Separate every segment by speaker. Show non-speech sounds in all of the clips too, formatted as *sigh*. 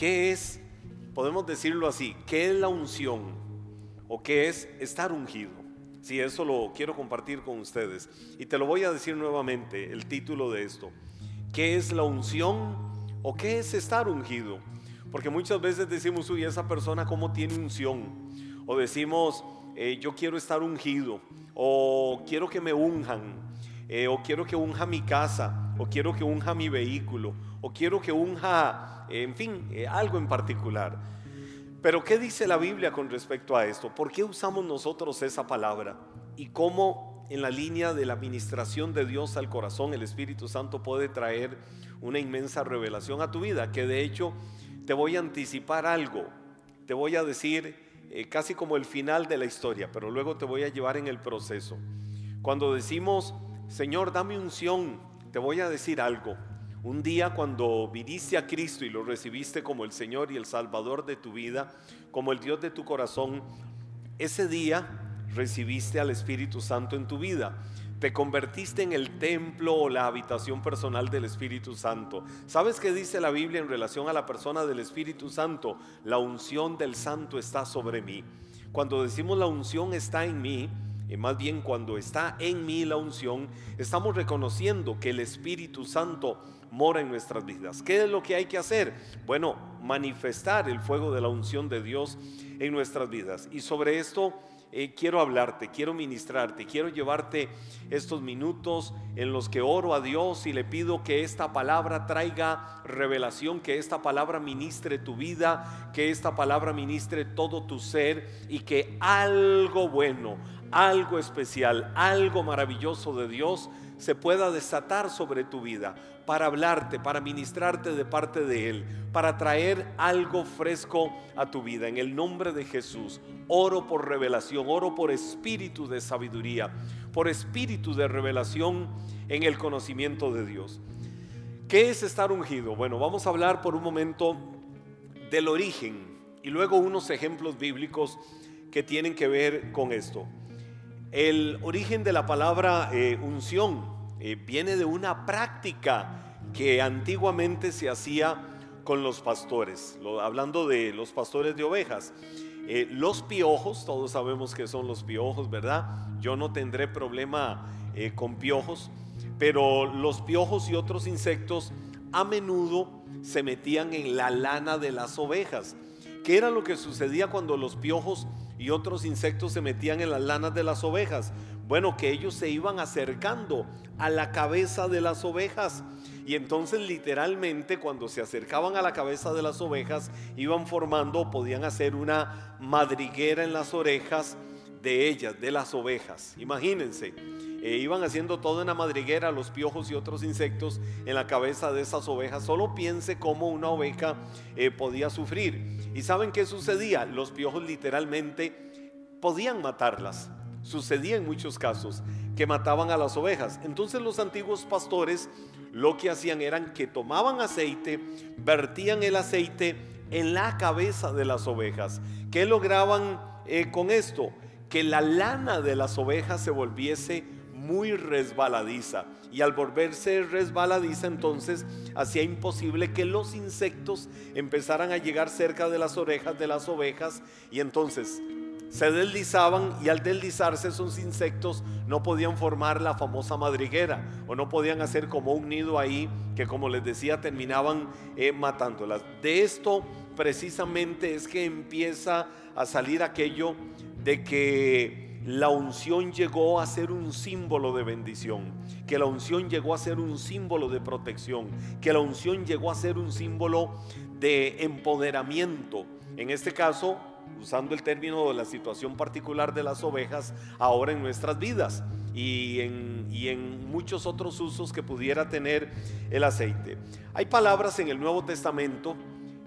Speaker 1: ¿qué es, podemos decirlo así, qué es la unción o qué es estar ungido? Si eso lo quiero compartir con ustedes. Y te lo voy a decir nuevamente, el título de esto. ¿Qué es la unción o qué es estar ungido? Porque muchas veces decimos, uy, esa persona cómo tiene unción. O decimos, eh, yo quiero estar ungido. O quiero que me unjan. Eh, o quiero que unja mi casa. O quiero que unja mi vehículo. O quiero que unja, en fin, eh, algo en particular. Pero ¿qué dice la Biblia con respecto a esto? ¿Por qué usamos nosotros esa palabra? ¿Y cómo en la línea de la administración de Dios al corazón el Espíritu Santo puede traer una inmensa revelación a tu vida? Que de hecho te voy a anticipar algo, te voy a decir eh, casi como el final de la historia, pero luego te voy a llevar en el proceso. Cuando decimos, Señor, dame unción, te voy a decir algo. Un día cuando viniste a Cristo y lo recibiste como el Señor y el Salvador de tu vida, como el Dios de tu corazón, ese día recibiste al Espíritu Santo en tu vida. Te convertiste en el templo o la habitación personal del Espíritu Santo. ¿Sabes qué dice la Biblia en relación a la persona del Espíritu Santo? La unción del Santo está sobre mí. Cuando decimos la unción está en mí, más bien cuando está en mí la unción, estamos reconociendo que el Espíritu Santo mora en nuestras vidas. ¿Qué es lo que hay que hacer? Bueno, manifestar el fuego de la unción de Dios en nuestras vidas. Y sobre esto eh, quiero hablarte, quiero ministrarte, quiero llevarte estos minutos en los que oro a Dios y le pido que esta palabra traiga revelación, que esta palabra ministre tu vida, que esta palabra ministre todo tu ser y que algo bueno, algo especial, algo maravilloso de Dios se pueda desatar sobre tu vida para hablarte, para ministrarte de parte de Él, para traer algo fresco a tu vida. En el nombre de Jesús, oro por revelación, oro por espíritu de sabiduría, por espíritu de revelación en el conocimiento de Dios. ¿Qué es estar ungido? Bueno, vamos a hablar por un momento del origen y luego unos ejemplos bíblicos que tienen que ver con esto. El origen de la palabra eh, unción eh, viene de una práctica que antiguamente se hacía con los pastores, hablando de los pastores de ovejas. Eh, los piojos, todos sabemos que son los piojos, ¿verdad? Yo no tendré problema con piojos, pero los piojos y otros insectos a menudo se metían en la lana de las ovejas. ¿Qué era lo que sucedía cuando los piojos y otros insectos se metían en las lanas de las ovejas. Bueno, que ellos se iban acercando a la cabeza de las ovejas. Y entonces literalmente cuando se acercaban a la cabeza de las ovejas, iban formando, podían hacer una madriguera en las orejas de ellas, de las ovejas. Imagínense, eh, iban haciendo toda una madriguera, los piojos y otros insectos en la cabeza de esas ovejas. Solo piense cómo una oveja eh, podía sufrir. ¿Y saben qué sucedía? Los piojos literalmente podían matarlas. Sucedía en muchos casos que mataban a las ovejas. Entonces los antiguos pastores lo que hacían eran que tomaban aceite, vertían el aceite en la cabeza de las ovejas. ¿Qué lograban eh, con esto? Que la lana de las ovejas se volviese muy resbaladiza. Y al volverse resbaladiza entonces hacía imposible que los insectos empezaran a llegar cerca de las orejas de las ovejas y entonces se deslizaban y al deslizarse esos insectos no podían formar la famosa madriguera o no podían hacer como un nido ahí que como les decía terminaban eh, matándolas. De esto precisamente es que empieza a salir aquello de que la unción llegó a ser un símbolo de bendición, que la unción llegó a ser un símbolo de protección, que la unción llegó a ser un símbolo de empoderamiento. En este caso, usando el término de la situación particular de las ovejas, ahora en nuestras vidas y en, muchos otros usos que pudiera tener el aceite. Hay palabras en el Nuevo Testamento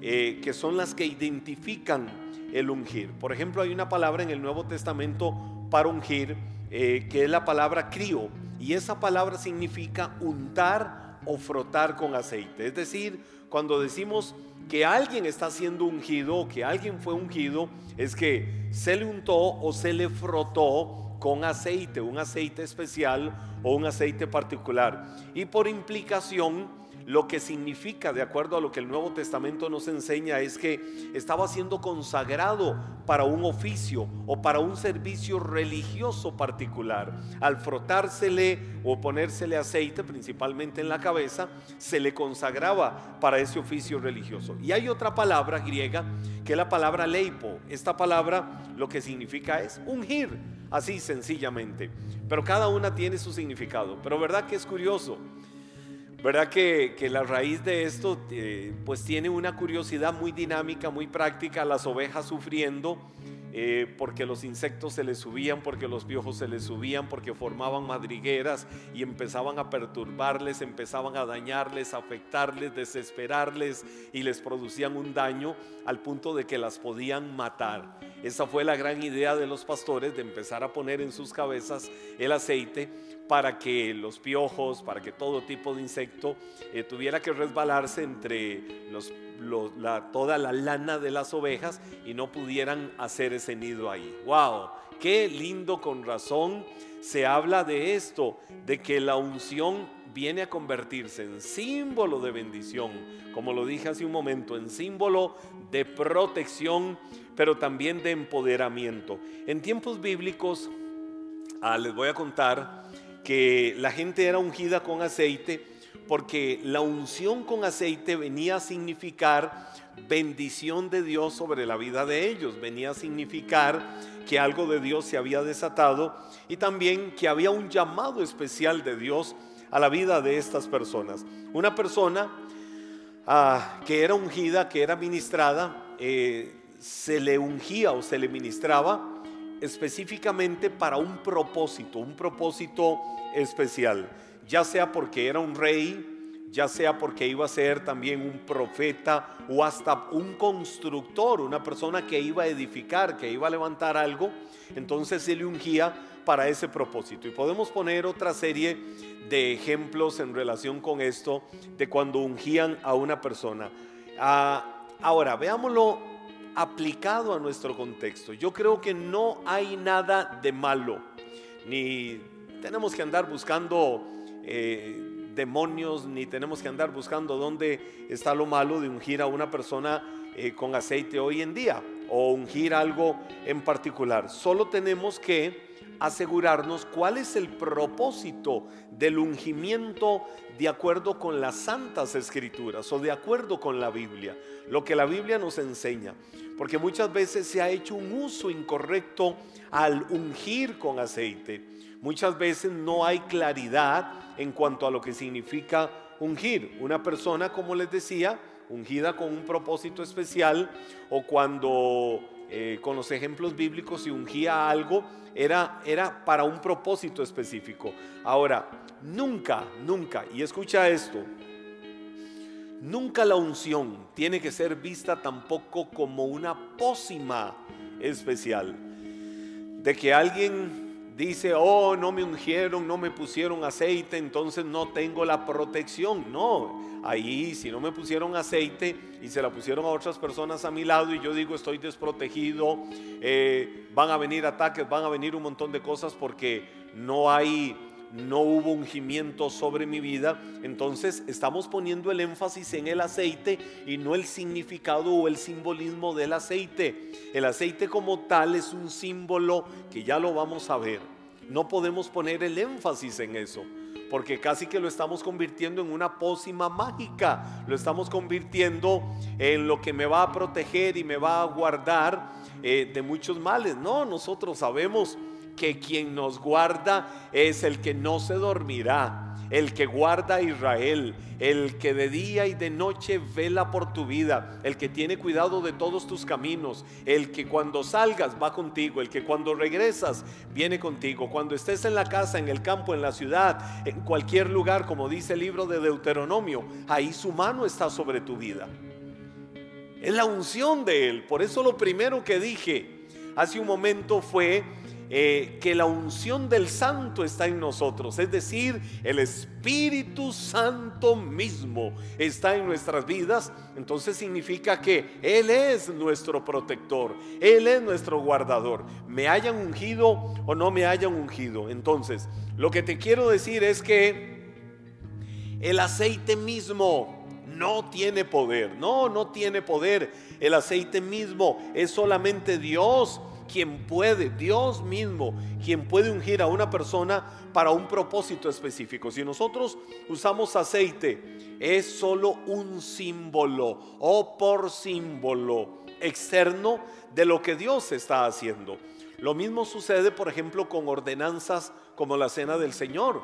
Speaker 1: eh, que son las que identifican el ungir. Por ejemplo, hay una palabra en el Nuevo Testamento para ungir, eh, que es la palabra crío, y esa palabra significa untar o frotar con aceite. Es decir, cuando decimos que alguien está siendo ungido que alguien fue ungido, es que se le untó o se le frotó con aceite, un aceite especial o un aceite particular. Y por implicación, lo que significa, de acuerdo a lo que el Nuevo Testamento nos enseña, es que estaba siendo consagrado para un oficio o para un servicio religioso particular. Al frotársele o ponérsele aceite, principalmente en la cabeza, se le consagraba para ese oficio religioso. Y hay otra palabra griega que es la palabra leipo. Esta palabra lo que significa es ungir, así sencillamente. Pero cada una tiene su significado. Pero verdad que es curioso ¿Verdad que, la raíz de esto eh, pues tiene una curiosidad muy dinámica, muy práctica, las ovejas sufriendo eh, porque los insectos se les subían, porque los piojos se les subían, porque formaban madrigueras y empezaban a perturbarles, empezaban a dañarles, a afectarles, desesperarles y les producían un daño al punto de que las podían matar. Esa fue la gran idea de los pastores de empezar a poner en sus cabezas el aceite para que los piojos, para que todo tipo de insecto eh, tuviera que resbalarse entre toda la lana de las ovejas y no pudieran hacer ese nido ahí. ¡Wow! ¡Qué lindo con razón! Se habla de esto, de que la unción viene a convertirse en símbolo de bendición, como lo dije hace un momento, en símbolo de protección, pero también de empoderamiento. En tiempos bíblicos, ah, les voy a contar, que la gente era ungida con aceite porque la unción con aceite venía a significar bendición de Dios sobre la vida de ellos, venía a significar que algo de Dios se había desatado y también que había un llamado especial de Dios a la vida de estas personas. Una persona ah, que era ungida, que era ministrada, eh, se le ungía o se le ministraba específicamente para un propósito, un propósito especial, ya sea porque era un rey, ya sea porque iba a ser también un profeta o hasta un constructor, una persona que iba a edificar, que iba a levantar algo, entonces se le ungía para ese propósito. Y podemos poner otra serie de ejemplos en relación con esto, de cuando ungían a una persona. Ah, ahora, veámoslo aplicado a nuestro contexto. Yo creo que no hay nada de malo, ni tenemos que andar buscando eh, demonios, ni tenemos que andar buscando dónde está lo malo de ungir a una persona eh, con aceite hoy en día o ungir algo en particular. Solo tenemos que asegurarnos cuál es el propósito del ungimiento de acuerdo con las santas escrituras o de acuerdo con la Biblia, lo que la Biblia nos enseña. Porque muchas veces se ha hecho un uso incorrecto al ungir con aceite. Muchas veces no hay claridad en cuanto a lo que significa ungir. Una persona, como les decía, ungida con un propósito especial o cuando eh, con los ejemplos bíblicos se ungía algo era, era para un propósito específico. Ahora, nunca, nunca, y escucha esto, nunca la unción tiene que ser vista tampoco como una pócima especial. De que alguien dice, oh, no me ungieron, no me pusieron aceite, entonces no tengo la protección. No, ahí si no me pusieron aceite y se la pusieron a otras personas a mi lado y yo digo estoy desprotegido, eh, van a venir ataques, van a venir un montón de cosas porque no hay no hubo ungimiento sobre mi vida, entonces estamos poniendo el énfasis en el aceite y no el significado o el simbolismo del aceite. El aceite como tal es un símbolo que ya lo vamos a ver. No podemos poner el énfasis en eso porque casi que lo estamos convirtiendo en una pócima mágica, lo estamos convirtiendo en lo que me va a proteger y me va a guardar eh, de muchos males. No, nosotros sabemos que quien nos guarda es el que no se dormirá el que guarda a Israel, el que de día y de noche vela por tu vida, el que tiene cuidado de todos tus caminos, el que cuando salgas va contigo, el que cuando regresas viene contigo, cuando estés en la casa, en el campo, en la ciudad, en cualquier lugar, como dice el libro de Deuteronomio, ahí su mano está sobre tu vida. Es la unción de Él. Por eso lo primero que dije hace un momento fue eh, que la unción del santo está en nosotros, es decir, el Espíritu Santo mismo está en nuestras vidas, entonces significa que Él es nuestro protector, Él es nuestro guardador, me hayan ungido o no me hayan ungido. Entonces, lo que te quiero decir es que el aceite mismo no tiene poder. No, no tiene poder. El aceite mismo es solamente Dios quien puede, Dios mismo, quien puede ungir a una persona para un propósito específico. Si nosotros usamos aceite, es solo un símbolo o por símbolo externo de lo que Dios está haciendo. Lo mismo sucede, por ejemplo, con ordenanzas como la cena del Señor.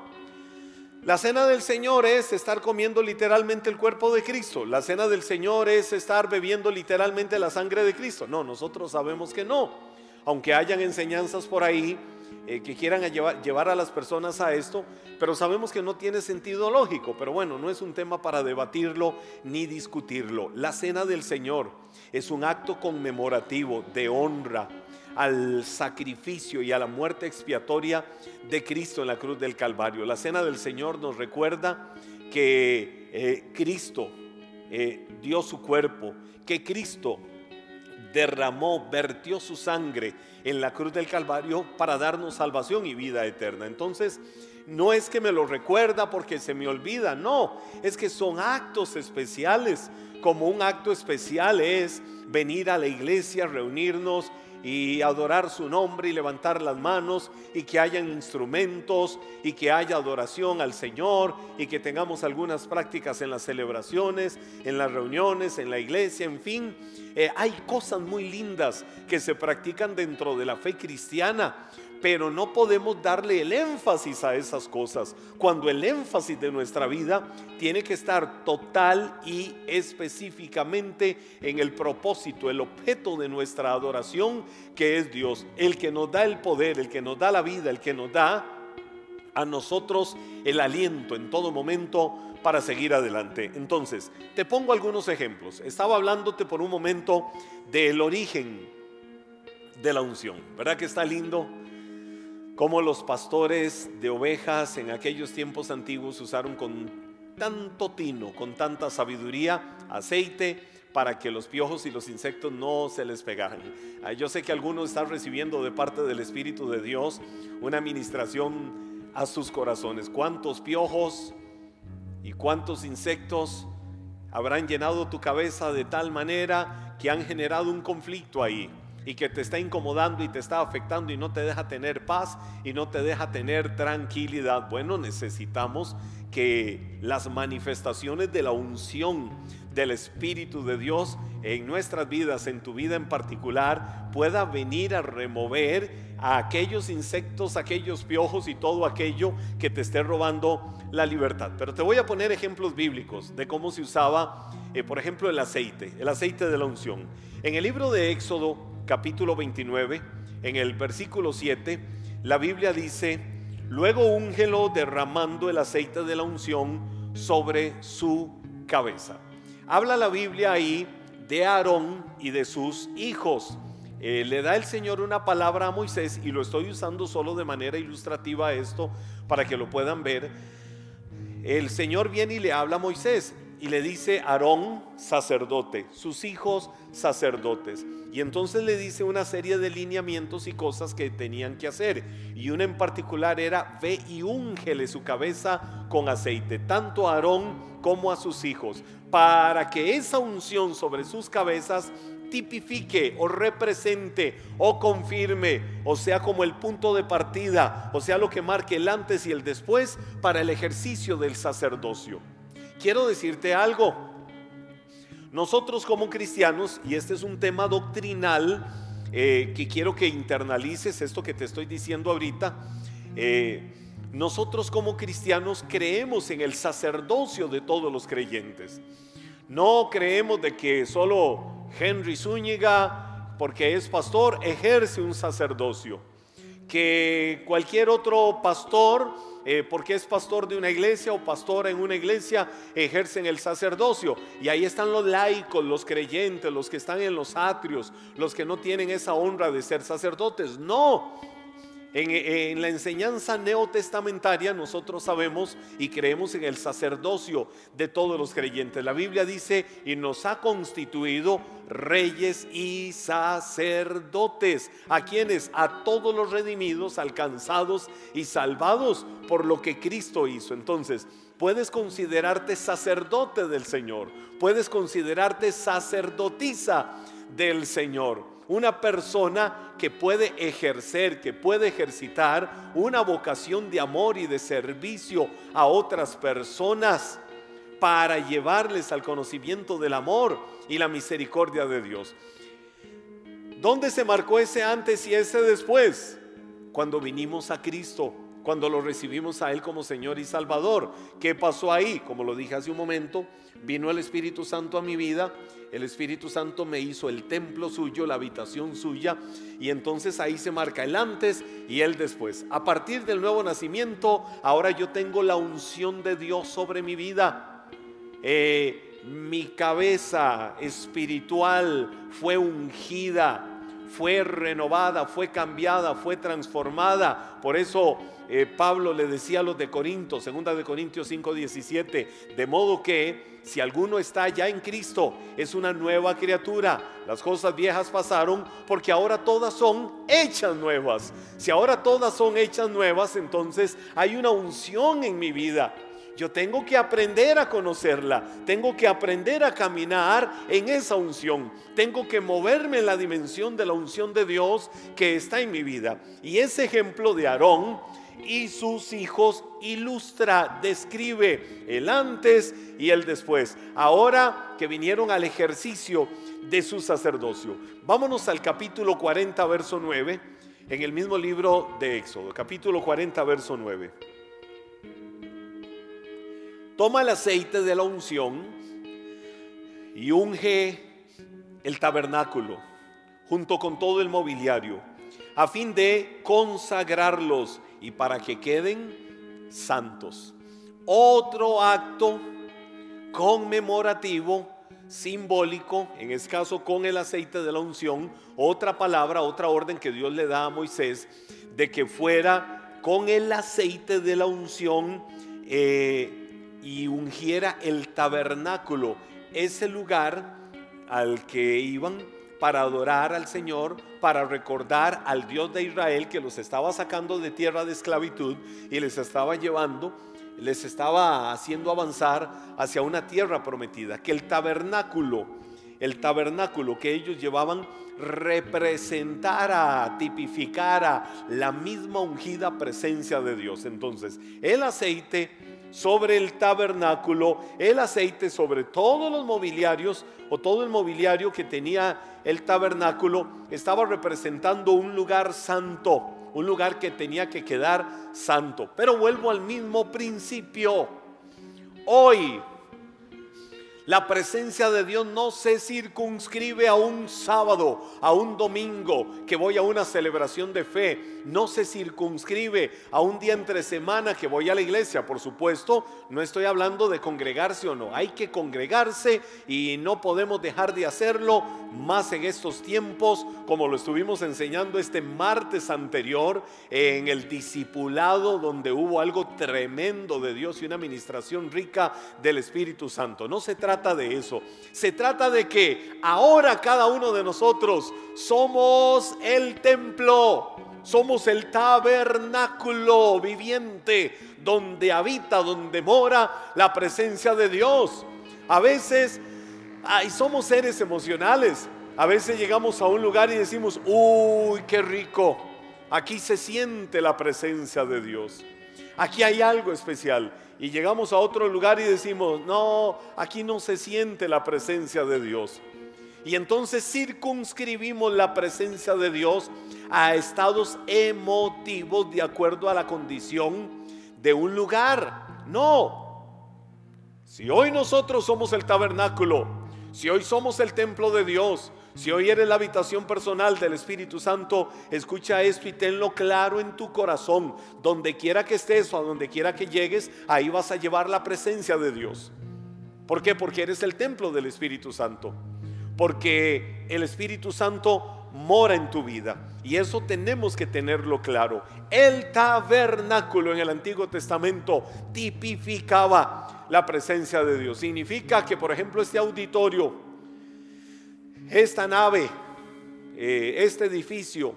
Speaker 1: La cena del Señor es estar comiendo literalmente el cuerpo de Cristo. La cena del Señor es estar bebiendo literalmente la sangre de Cristo. No, nosotros sabemos que no. Aunque hayan enseñanzas por ahí eh, que quieran llevar, a las personas a esto, pero sabemos que no tiene sentido lógico. Pero bueno, no es un tema para debatirlo ni discutirlo. La cena del Señor es un acto conmemorativo de honra al sacrificio y a la muerte expiatoria de Cristo en la cruz del Calvario. La cena del Señor nos recuerda que eh, Cristo eh, dio su cuerpo, que Cristo derramó, vertió su sangre en la cruz del Calvario para darnos salvación y vida eterna. Entonces, no es que me lo recuerda porque se me olvida, no, es que son actos especiales, como un acto especial es venir a la iglesia, reunirnos y adorar su nombre y levantar las manos y que hayan instrumentos y que haya adoración al Señor y que tengamos algunas prácticas en las celebraciones, en las reuniones, en la iglesia, en fin. Eh, hay cosas muy lindas que se practican dentro de la fe cristiana pero no podemos darle el énfasis a esas cosas cuando el énfasis de nuestra vida tiene que estar total y específicamente en el propósito, el objeto de nuestra adoración, que es Dios, el que nos da el poder, el que nos da la vida, el que nos da a nosotros el aliento en todo momento para seguir adelante. Entonces, te pongo algunos ejemplos. Estaba hablándote por un momento del origen de la unción. ¿Verdad que está lindo? Como los pastores de ovejas en aquellos tiempos antiguos usaron con tanto tino, con tanta sabiduría, aceite para que los piojos y los insectos no se les pegaran. Ah, yo sé que algunos están recibiendo de parte del Espíritu de Dios una administración a sus corazones. ¿Cuántos piojos y cuántos insectos habrán llenado tu cabeza de tal manera que han generado un conflicto ahí? Y que te está incomodando y te está afectando y no te deja tener paz y no te deja tener tranquilidad. Bueno, necesitamos que las manifestaciones de la unción del Espíritu de Dios en nuestras vidas, en tu vida en particular, pueda venir a remover a aquellos insectos, aquellos piojos y todo aquello que te esté robando la libertad. Pero te voy a poner ejemplos bíblicos de cómo se usaba, eh, por ejemplo, el aceite, el aceite de la unción. En el libro de Éxodo, capítulo 29, en el versículo 7, la Biblia dice, luego úngelo derramando el aceite de la unción sobre su cabeza. Habla la Biblia ahí de Aarón y de sus hijos. Eh, le da el Señor una palabra a Moisés y lo estoy usando solo de manera ilustrativa esto para que lo puedan ver. El Señor viene y le habla a Moisés y le dice Aarón sacerdote, sus hijos sacerdotes. Y entonces le dice una serie de lineamientos y cosas que tenían que hacer. Y una en particular era, ve y úngele su cabeza con aceite, tanto a Aarón como a sus hijos, para que esa unción sobre sus cabezas tipifique o represente o confirme, o sea como el punto de partida, o sea lo que marque el antes y el después para el ejercicio del sacerdocio. Quiero decirte algo, nosotros como cristianos, y este es un tema doctrinal eh, que quiero que internalices esto que te estoy diciendo ahorita, eh, nosotros como cristianos creemos en el sacerdocio de todos los creyentes. No creemos de que solo Henry Zúñiga, porque es pastor, ejerce un sacerdocio. Que cualquier otro pastor eh, porque es pastor de una iglesia o pastora en una iglesia, ejercen el sacerdocio. Y ahí están los laicos, los creyentes, los que están en los atrios, los que no tienen esa honra de ser sacerdotes. No, en, la enseñanza neotestamentaria nosotros sabemos y creemos en el sacerdocio de todos los creyentes. La Biblia dice y nos ha constituido reyes y sacerdotes. ¿A quienes? A todos los redimidos, alcanzados y salvados por lo que Cristo hizo. Entonces, puedes considerarte sacerdote del Señor, puedes considerarte sacerdotisa del Señor. Una persona que puede ejercer, que puede ejercitar una vocación de amor y de servicio a otras personas para llevarles al conocimiento del amor y la misericordia de Dios. ¿Dónde se marcó ese antes y ese después? Cuando vinimos a Cristo, cuando lo recibimos a Él como Señor y Salvador. ¿Qué pasó ahí? Como lo dije hace un momento, vino el Espíritu Santo a mi vida, el Espíritu Santo me hizo el templo suyo, la habitación suya, y entonces ahí se marca el antes y el después. A partir del nuevo nacimiento, ahora yo tengo la unción de Dios sobre mi vida. Eh, mi cabeza espiritual fue ungida, fue renovada, fue cambiada, fue transformada. Por eso eh, Pablo le decía a los de Corinto, segunda de Corintios 5:17, de modo que si alguno está ya en Cristo, es una nueva criatura. Las cosas viejas pasaron porque ahora todas son hechas nuevas. Si ahora todas son hechas nuevas, entonces hay una unción en mi vida. Yo tengo que aprender a conocerla, tengo que aprender a caminar en esa unción, tengo que moverme en la dimensión de la unción de Dios que está en mi vida. Y ese ejemplo de Aarón y sus hijos ilustra, describe el antes y el después. Ahora que vinieron al ejercicio de su sacerdocio. Vámonos al capítulo 40, verso 9, en el mismo libro de Éxodo, capítulo 40, verso 9 toma el aceite de la unción y unge el tabernáculo junto con todo el mobiliario a fin de consagrarlos y para que queden santos. Otro acto conmemorativo, simbólico, en este caso con el aceite de la unción, otra palabra, otra orden que Dios le da a Moisés, de que fuera con el aceite de la unción eh, y ungiera el tabernáculo, ese lugar al que iban para adorar al Señor, para recordar al Dios de Israel que los estaba sacando de tierra de esclavitud y les estaba llevando, les estaba haciendo avanzar hacia una tierra prometida, que el tabernáculo, el tabernáculo que ellos llevaban representara, tipificara la misma ungida presencia de Dios. Entonces, el aceite sobre el tabernáculo, el aceite sobre todos los mobiliarios o todo el mobiliario que tenía el tabernáculo estaba representando un lugar santo, un lugar que tenía que quedar santo. Pero vuelvo al mismo principio. Hoy la presencia de Dios no se circunscribe a un sábado, a un domingo, que voy a una celebración de fe. No se circunscribe a un día entre semana que voy a la iglesia. Por supuesto, no estoy hablando de congregarse o no. Hay que congregarse y no podemos dejar de hacerlo más en estos tiempos, como lo estuvimos enseñando este martes anterior en el discipulado, donde hubo algo tremendo de Dios y una administración rica del Espíritu Santo. No se trata de eso. Se trata de que ahora cada uno de nosotros somos el templo, somos el tabernáculo viviente donde habita, donde mora la presencia de Dios. A veces, ay, somos seres emocionales. A veces llegamos a un lugar y decimos, uy, qué rico. Aquí se siente la presencia de Dios. Aquí hay algo especial y llegamos a otro lugar y decimos, no, aquí no se siente la presencia de Dios. Y entonces circunscribimos la presencia de Dios a estados emotivos de acuerdo a la condición de un lugar. No. Si hoy nosotros somos el tabernáculo, si hoy somos el templo de Dios, si hoy eres la habitación personal del Espíritu Santo, escucha esto y tenlo claro en tu corazón. Donde quiera que estés o a donde quiera que llegues, ahí vas a llevar la presencia de Dios. ¿Por qué? Porque eres el templo del Espíritu Santo. Porque el Espíritu Santo mora en tu vida. Y eso tenemos que tenerlo claro. El tabernáculo en el Antiguo Testamento tipificaba la presencia de Dios. Significa que, por ejemplo, este auditorio esta nave, eh, este edificio,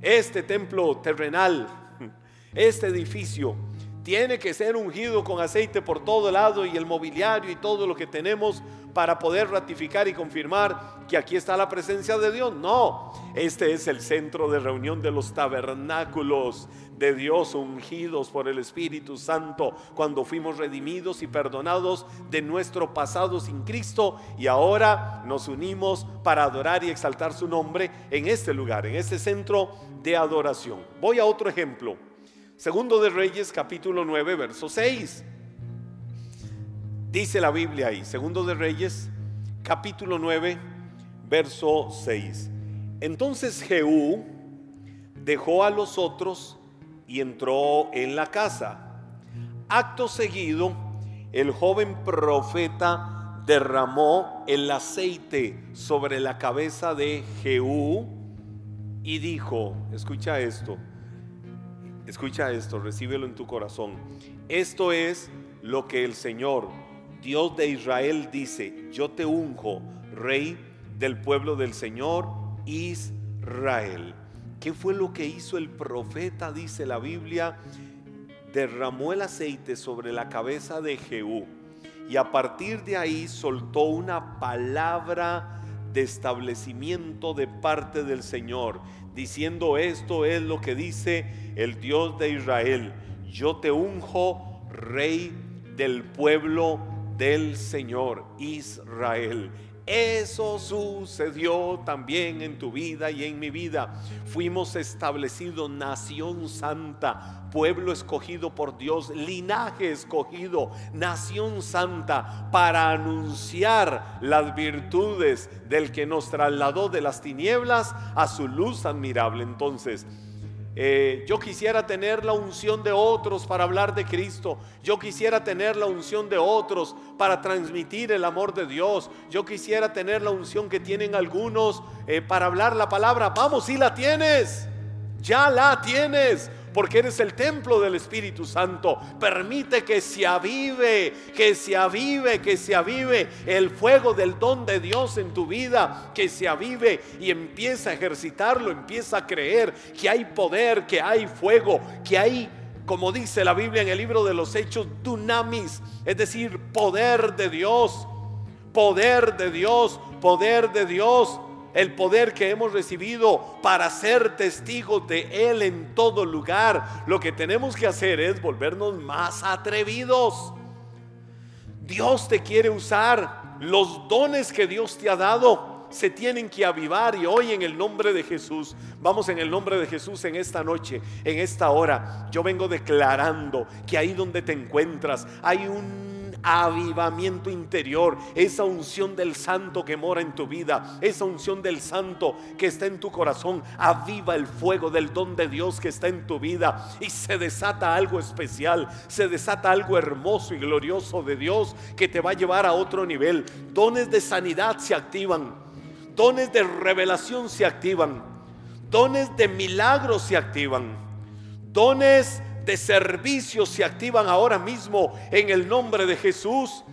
Speaker 1: este templo terrenal, *laughs* este edificio Tiene que ser ungido con aceite por todo lado y el mobiliario y todo lo que tenemos para poder ratificar y confirmar que aquí está la presencia de Dios. No, este es el centro de reunión de los tabernáculos de Dios ungidos por el Espíritu Santo cuando fuimos redimidos y perdonados de nuestro pasado sin Cristo y ahora nos unimos para adorar y exaltar su nombre en este lugar, en este centro de adoración. Voy a otro ejemplo. Segundo de Reyes capítulo 9 verso 6. Dice la Biblia ahí, Segundo de Reyes, capítulo 9, verso 6. Entonces Jehú dejó a los otros y entró en la casa. Acto seguido, el joven profeta derramó el aceite sobre la cabeza de Jehú y dijo, escucha esto, escucha esto, recíbelo en tu corazón. Esto es lo que el Señor Dios de Israel dice, yo te unjo, rey del pueblo del Señor Israel. ¿Qué fue lo que hizo el profeta? Dice la Biblia, derramó el aceite sobre la cabeza de Jehú y a partir de ahí soltó una palabra de establecimiento de parte del Señor, diciendo esto es lo que dice el Dios de Israel, yo te unjo rey del pueblo del Señor Israel. Eso sucedió también en tu vida y en mi vida. Fuimos establecidos nación santa, pueblo escogido por Dios, linaje escogido, nación santa, para anunciar las virtudes del que nos trasladó de las tinieblas a su luz admirable. Entonces, eh, yo quisiera tener la unción de otros para hablar de Cristo. Yo quisiera tener la unción de otros para transmitir el amor de Dios. Yo quisiera tener la unción que tienen algunos eh, para hablar la palabra. Vamos, si la tienes. Ya la tienes porque eres el templo del Espíritu Santo. Permite que se avive, que se avive, que se avive el fuego del don de Dios en tu vida, que se avive y empieza a ejercitarlo, empieza a creer que hay poder, que hay fuego, que hay como dice la Biblia en el libro de los Hechos, dunamis, es decir, poder de Dios, poder de Dios, poder de Dios el poder que hemos recibido para ser testigos de Él en todo lugar. Lo que tenemos que hacer es volvernos más atrevidos. Dios te quiere usar. Los dones que Dios te ha dado se tienen que avivar y hoy en el nombre de Jesús, vamos en el nombre de Jesús en esta noche, en esta hora, yo vengo declarando que ahí donde te encuentras hay un avivamiento interior, esa unción del santo que mora en tu vida, esa unción del santo que está en tu corazón, aviva el fuego del don de Dios que está en tu vida y se desata algo especial, se desata algo hermoso y glorioso de Dios que te va a llevar a otro nivel. Dones de sanidad se activan, dones de revelación se activan, dones de milagros se activan, dones de servicio se activan ahora mismo en el nombre de Jesús.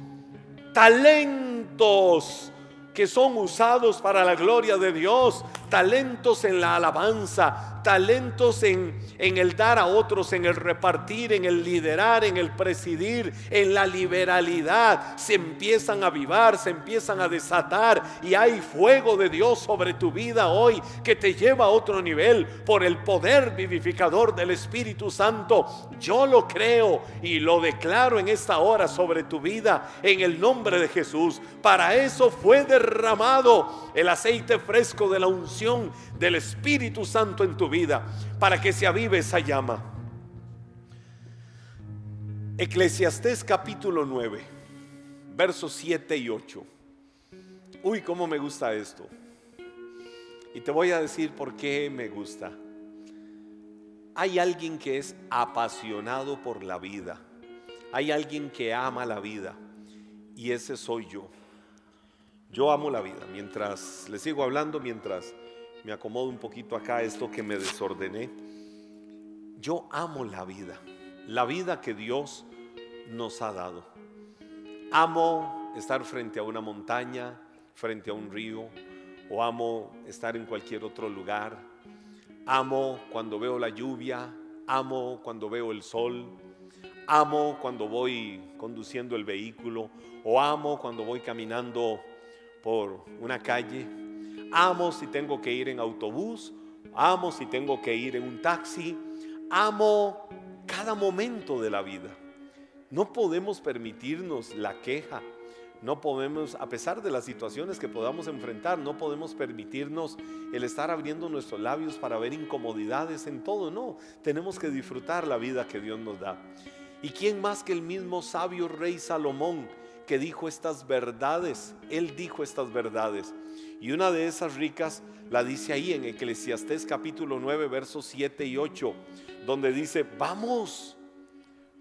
Speaker 1: Talentos que son usados para la gloria de Dios, talentos en la alabanza, talentos en, en, el dar a otros, en el repartir, en el liderar, en el presidir, en la liberalidad, se empiezan a avivar, se empiezan a desatar y hay fuego de Dios sobre tu vida hoy que te lleva a otro nivel por el poder vivificador del Espíritu Santo. Yo lo creo y lo declaro en esta hora sobre tu vida en el nombre de Jesús. Para eso fue derramado el aceite fresco de la unción del Espíritu Santo en tu vida, para que se avive esa llama. Eclesiastés capítulo 9, versos 7 y 8. Uy, cómo me gusta esto. Y te voy a decir por qué me gusta. Hay alguien que es apasionado por la vida. Hay alguien que ama la vida. Y ese soy yo. Yo amo la vida. Mientras le sigo hablando, mientras me acomodo un poquito acá esto que me desordené. Yo amo la vida, la vida que Dios nos ha dado. Amo estar frente a una montaña, frente a un río, o amo estar en cualquier otro lugar. Amo cuando veo la lluvia, amo cuando veo el sol, amo cuando voy conduciendo el vehículo o amo cuando voy caminando por una calle. Amo si tengo que ir en autobús, amo si tengo que ir en un taxi. Amo cada momento de la vida. No podemos permitirnos la queja. No podemos, a pesar de las situaciones que podamos enfrentar, no podemos permitirnos el estar abriendo nuestros labios para ver incomodidades en todo. No, tenemos que disfrutar la vida que Dios nos da. ¿Y quién más que el mismo sabio rey Salomón que dijo estas verdades? Él dijo estas verdades. Y una de esas ricas la dice ahí en Eclesiastés capítulo 9, versos 7 y 8, donde dice, vamos,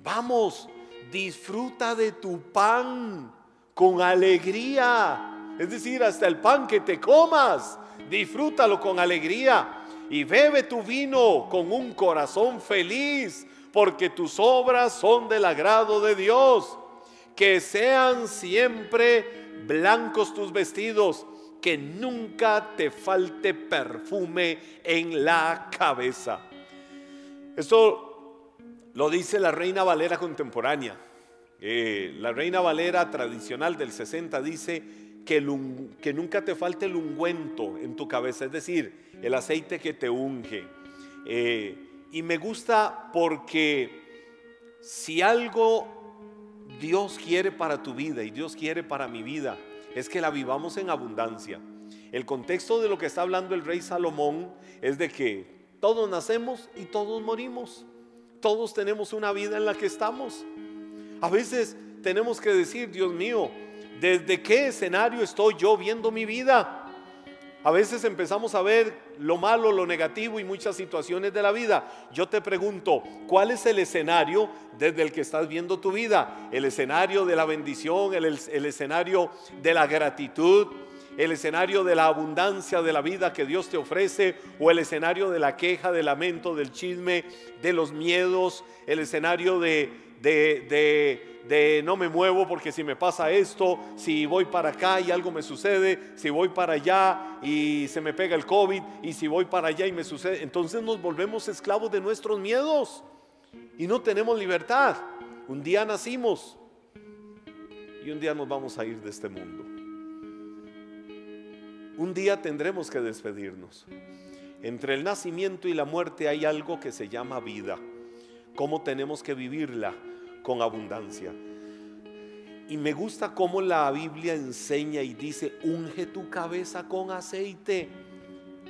Speaker 1: vamos, disfruta de tu pan con alegría. Es decir, hasta el pan que te comas, disfrútalo con alegría. Y bebe tu vino con un corazón feliz, porque tus obras son del agrado de Dios. Que sean siempre blancos tus vestidos, que nunca te falte perfume en la cabeza. Esto lo dice la Reina Valera contemporánea. Eh, la Reina Valera tradicional del 60 dice que, nunca te falte el ungüento en tu cabeza, es decir, el aceite que te unge. Eh, y me gusta porque si algo Dios quiere para tu vida y Dios quiere para mi vida, es que la vivamos en abundancia. El contexto de lo que está hablando el rey Salomón es de que todos nacemos y todos morimos. Todos tenemos una vida en la que estamos. A veces tenemos que decir, Dios mío, ¿desde qué escenario estoy yo viendo mi vida? A veces empezamos a ver lo malo, lo negativo y muchas situaciones de la vida. Yo te pregunto, ¿cuál es el escenario desde el que estás viendo tu vida? ¿El escenario de la bendición? ¿El, escenario de la gratitud? ¿El escenario de la abundancia de la vida que Dios te ofrece? ¿O el escenario de la queja, del lamento, del chisme, de los miedos? ¿El escenario de, de, de no me muevo porque si me pasa esto, si voy para acá y algo me sucede, si voy para allá y se me pega el COVID y si voy para allá y me sucede, entonces nos volvemos esclavos de nuestros miedos y no tenemos libertad. Un día nacimos y un día nos vamos a ir de este mundo. Un día tendremos que despedirnos. Entre el nacimiento y la muerte hay algo que se llama vida. ¿Cómo tenemos que vivirla? con abundancia. Y me gusta cómo la Biblia enseña y dice, unge tu cabeza con aceite,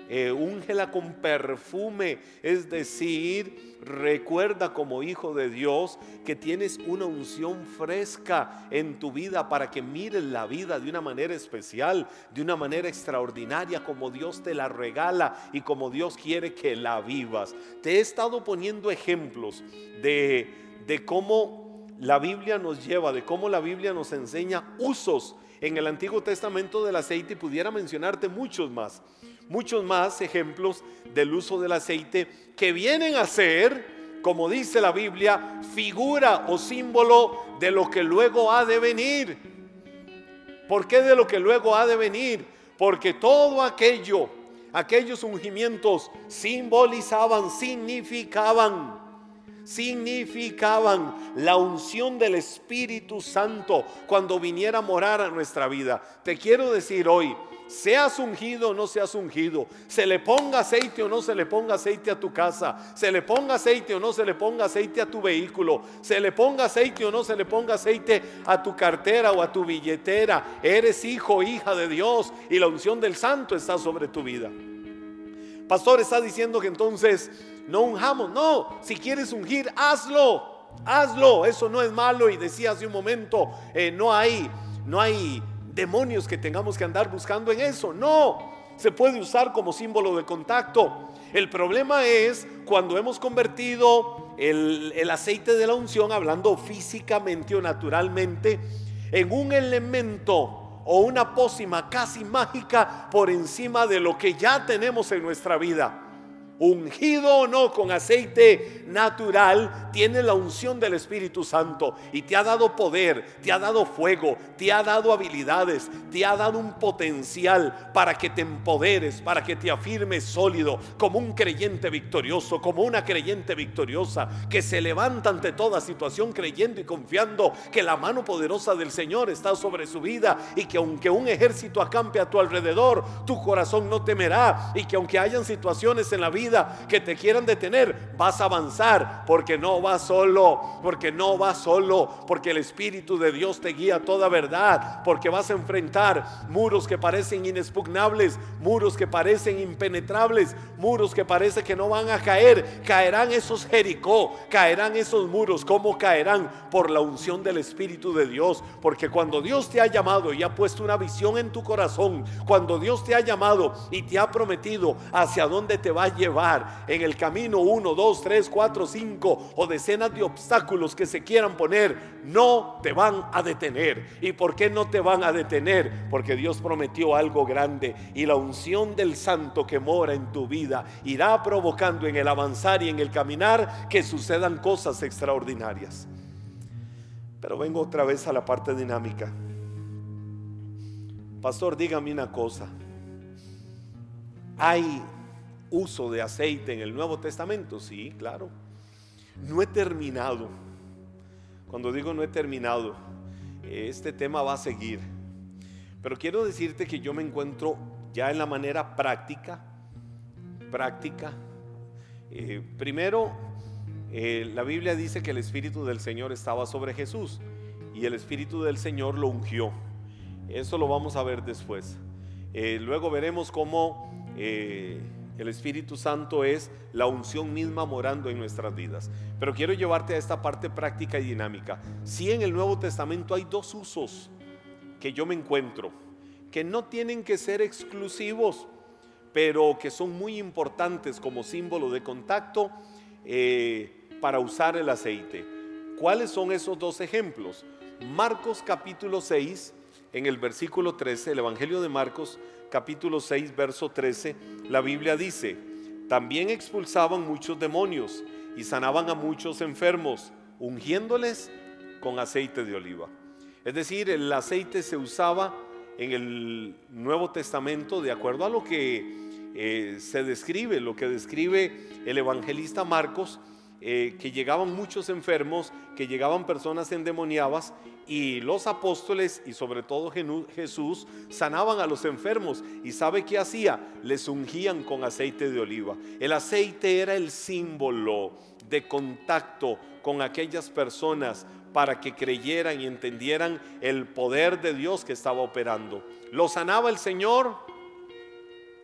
Speaker 1: eh, úngela con perfume, es decir, recuerda como hijo de Dios que tienes una unción fresca en tu vida para que mires la vida de una manera especial, de una manera extraordinaria, como Dios te la regala y como Dios quiere que la vivas. Te he estado poniendo ejemplos de, de cómo la Biblia nos lleva, de cómo la Biblia nos enseña usos en el Antiguo Testamento del aceite y pudiera mencionarte muchos más, muchos más ejemplos del uso del aceite que vienen a ser, como dice la Biblia, figura o símbolo de lo que luego ha de venir. ¿Por qué de lo que luego ha de venir? Porque todo aquello, aquellos ungimientos simbolizaban, significaban significaban la unción del Espíritu Santo cuando viniera a morar a nuestra vida. Te quiero decir hoy, seas ungido o no seas ungido, se le ponga aceite o no se le ponga aceite a tu casa, se le ponga aceite o no se le ponga aceite a tu vehículo, se le ponga aceite o no se le ponga aceite a tu cartera o a tu billetera, eres hijo o hija de Dios y la unción del Santo está sobre tu vida. Pastor está diciendo que entonces no unjamos. No, si quieres ungir, hazlo. Hazlo, eso no es malo. Y decía hace un momento, eh, no hay, no hay demonios que tengamos que andar buscando en eso. No, se puede usar como símbolo de contacto. El problema es cuando hemos convertido el, el aceite de la unción, hablando físicamente o naturalmente, en un elemento o una pócima casi mágica por encima de lo que ya tenemos en nuestra vida. Ungido o no con aceite natural, tiene la unción del Espíritu Santo y te ha dado poder, te ha dado fuego, te ha dado habilidades, te ha dado un potencial para que te empoderes, para que te afirmes sólido como un creyente victorioso, como una creyente victoriosa que se levanta ante toda situación creyendo y confiando que la mano poderosa del Señor está sobre su vida y que aunque un ejército acampe a tu alrededor, tu corazón no temerá y que aunque hayan situaciones en la vida, que te quieran detener, vas a avanzar porque no vas solo, porque no vas solo, porque el Espíritu de Dios te guía a toda verdad, porque vas a enfrentar muros que parecen inexpugnables, muros que parecen impenetrables, muros que parece que no van a caer, caerán esos Jericó, caerán esos muros, ¿cómo caerán? Por la unción del Espíritu de Dios, porque cuando Dios te ha llamado y ha puesto una visión en tu corazón, cuando Dios te ha llamado y te ha prometido hacia dónde te va a llevar, en el camino uno, dos, tres, cuatro, cinco o decenas de obstáculos que se quieran poner, no te van a detener. ¿Y por qué no te van a detener? Porque Dios prometió algo grande y la unción del santo que mora en tu vida irá provocando en el avanzar y en el caminar que sucedan cosas extraordinarias. Pero vengo otra vez a la parte dinámica. Pastor, dígame una cosa. Hay uso de aceite en el Nuevo Testamento? Sí, claro. No he terminado. Cuando digo no he terminado, este tema va a seguir. Pero quiero decirte que yo me encuentro ya en la manera práctica, práctica. Eh, primero, eh, la Biblia dice que el Espíritu del Señor estaba sobre Jesús y el Espíritu del Señor lo ungió. Eso lo vamos a ver después. Eh, luego veremos cómo el Espíritu Santo es la unción misma morando en nuestras vidas. Pero quiero llevarte a esta parte práctica y dinámica. Si en el Nuevo Testamento hay dos usos que yo me encuentro, que no tienen que ser exclusivos, pero que son muy importantes como símbolo de contacto eh, para usar el aceite. ¿Cuáles son esos dos ejemplos? Marcos capítulo 6, en el versículo 13, el Evangelio de Marcos capítulo 6, verso 13, la Biblia dice, también expulsaban muchos demonios y sanaban a muchos enfermos, ungiéndoles con aceite de oliva. Es decir, el aceite se usaba en el Nuevo Testamento de acuerdo a lo que eh, se describe, lo que describe el evangelista Marcos, eh, que llegaban muchos enfermos, que llegaban personas endemoniadas y los apóstoles y sobre todo Jesús sanaban a los enfermos. Y sabe qué hacía, les ungían con aceite de oliva. El aceite era el símbolo de contacto con aquellas personas para que creyeran y entendieran el poder de Dios que estaba operando. Lo sanaba el Señor,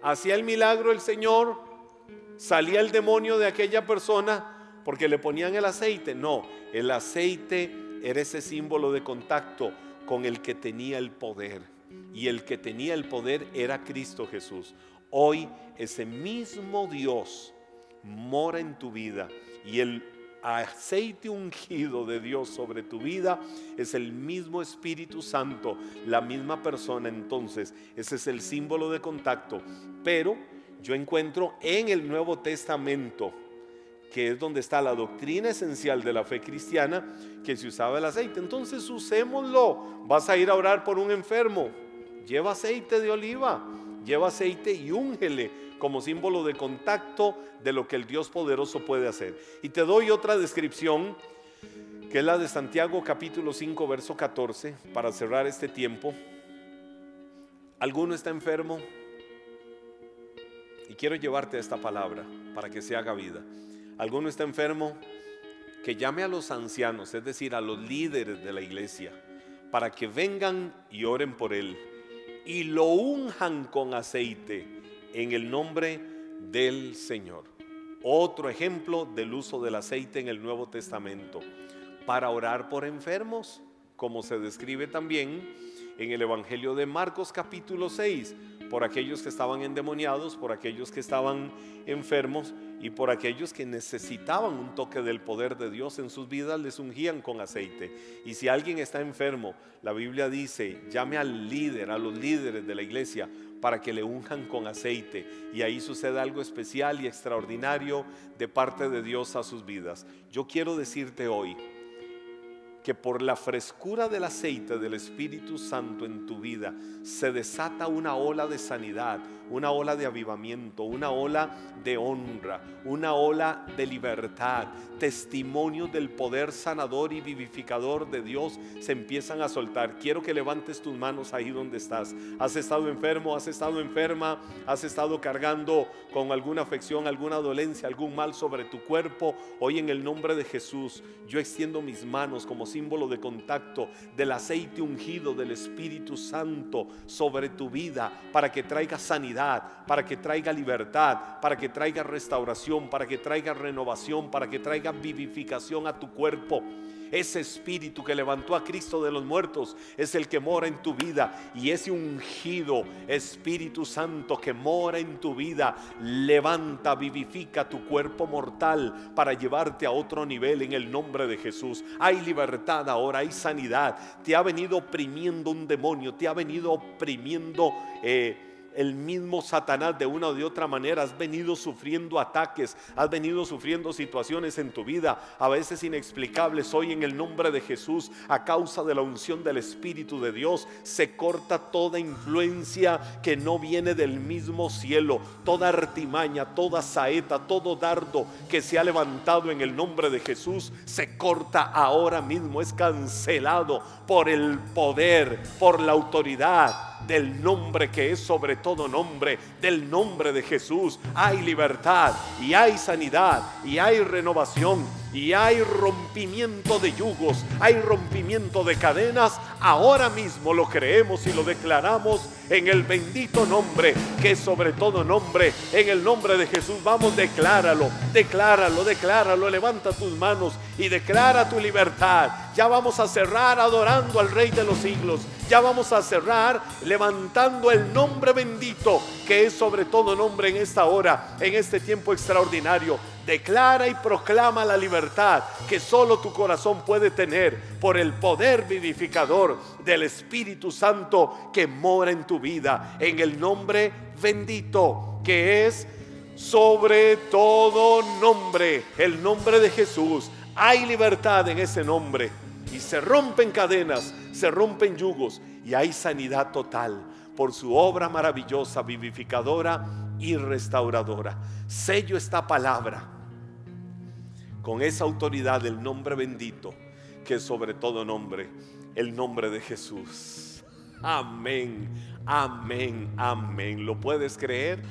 Speaker 1: hacía el milagro el Señor, salía el demonio de aquella persona porque le ponían el aceite. No, el aceite era ese símbolo de contacto con el que tenía el poder. Y el que tenía el poder era Cristo Jesús. Hoy ese mismo Dios mora en tu vida y el aceite ungido de Dios sobre tu vida es el mismo Espíritu Santo, la misma persona. Entonces, ese es el símbolo de contacto. Pero yo encuentro en el Nuevo Testamento que es donde está la doctrina esencial de la fe cristiana, que se usaba el aceite. Entonces usémoslo. Vas a ir a orar por un enfermo. Lleva aceite de oliva, lleva aceite y úngele como símbolo de contacto de lo que el Dios poderoso puede hacer. Y te doy otra descripción, que es la de Santiago capítulo 5, verso 14, para cerrar este tiempo. ¿Alguno está enfermo? Y quiero llevarte a esta palabra para que se haga vida alguno está enfermo, que llame a los ancianos, es decir, a los líderes de la iglesia, para que vengan y oren por él y lo unjan con aceite en el nombre del Señor. Otro ejemplo del uso del aceite en el Nuevo Testamento para orar por enfermos, como se describe también en el Evangelio de Marcos capítulo 6, por aquellos que estaban endemoniados, por aquellos que estaban enfermos y por aquellos que necesitaban un toque del poder de Dios en sus vidas, les ungían con aceite. Y si alguien está enfermo, la Biblia dice, llame al líder, a los líderes de la iglesia, para que le unjan con aceite. Y ahí sucede algo especial y extraordinario de parte de Dios a sus vidas. Yo quiero decirte hoy, que por la frescura del aceite del Espíritu Santo en tu vida se desata una ola de sanidad, una ola de avivamiento, una ola de honra, una ola de libertad. Testimonios del poder sanador y vivificador de Dios se empiezan a soltar. Quiero que levantes tus manos ahí donde estás. Has estado enfermo, has estado enferma, has estado cargando con alguna afección, alguna dolencia, algún mal sobre tu cuerpo. Hoy en el nombre de Jesús, yo extiendo mis manos como símbolo de contacto del aceite ungido del Espíritu Santo sobre tu vida para que traiga sanidad, para que traiga libertad, para que traiga restauración, para que traiga renovación, para que traiga vivificación a tu cuerpo. Ese espíritu que levantó a Cristo de los muertos es el que mora en tu vida. Y ese ungido Espíritu Santo que mora en tu vida levanta, vivifica tu cuerpo mortal para llevarte a otro nivel en el nombre de Jesús. Hay libertad ahora, hay sanidad. Te ha venido oprimiendo un demonio, te ha venido oprimiendo... Eh, el mismo Satanás de una o de otra manera. Has venido sufriendo ataques, has venido sufriendo situaciones en tu vida, a veces inexplicables. Hoy en el nombre de Jesús, a causa de la unción del Espíritu de Dios, se corta toda influencia que no viene del mismo cielo, toda artimaña, toda saeta, todo dardo que se ha levantado en el nombre de Jesús, se corta ahora mismo, es cancelado por el poder, por la autoridad del nombre que es sobre todo nombre, del nombre de Jesús, hay libertad y hay sanidad y hay renovación y hay rompimiento de yugos, hay rompimiento de cadenas. Ahora mismo lo creemos y lo declaramos en el bendito nombre que es sobre todo nombre, en el nombre de Jesús. Vamos, decláralo, decláralo, decláralo. Levanta tus manos y declara tu libertad. Ya vamos a cerrar adorando al Rey de los siglos. Ya vamos a cerrar levantando el nombre bendito que es sobre todo nombre en esta hora, en este tiempo extraordinario. Declara y proclama la libertad que solo tu corazón puede tener por el poder vivificador del Espíritu Santo que mora en tu vida, en el nombre bendito que es sobre todo nombre, el nombre de Jesús. Hay libertad en ese nombre y se rompen cadenas, se rompen yugos y hay sanidad total por su obra maravillosa, vivificadora y restauradora. Sello esta palabra con esa autoridad del nombre bendito, que sobre todo nombre, el nombre de Jesús. Amén, amén, amén. ¿Lo puedes creer?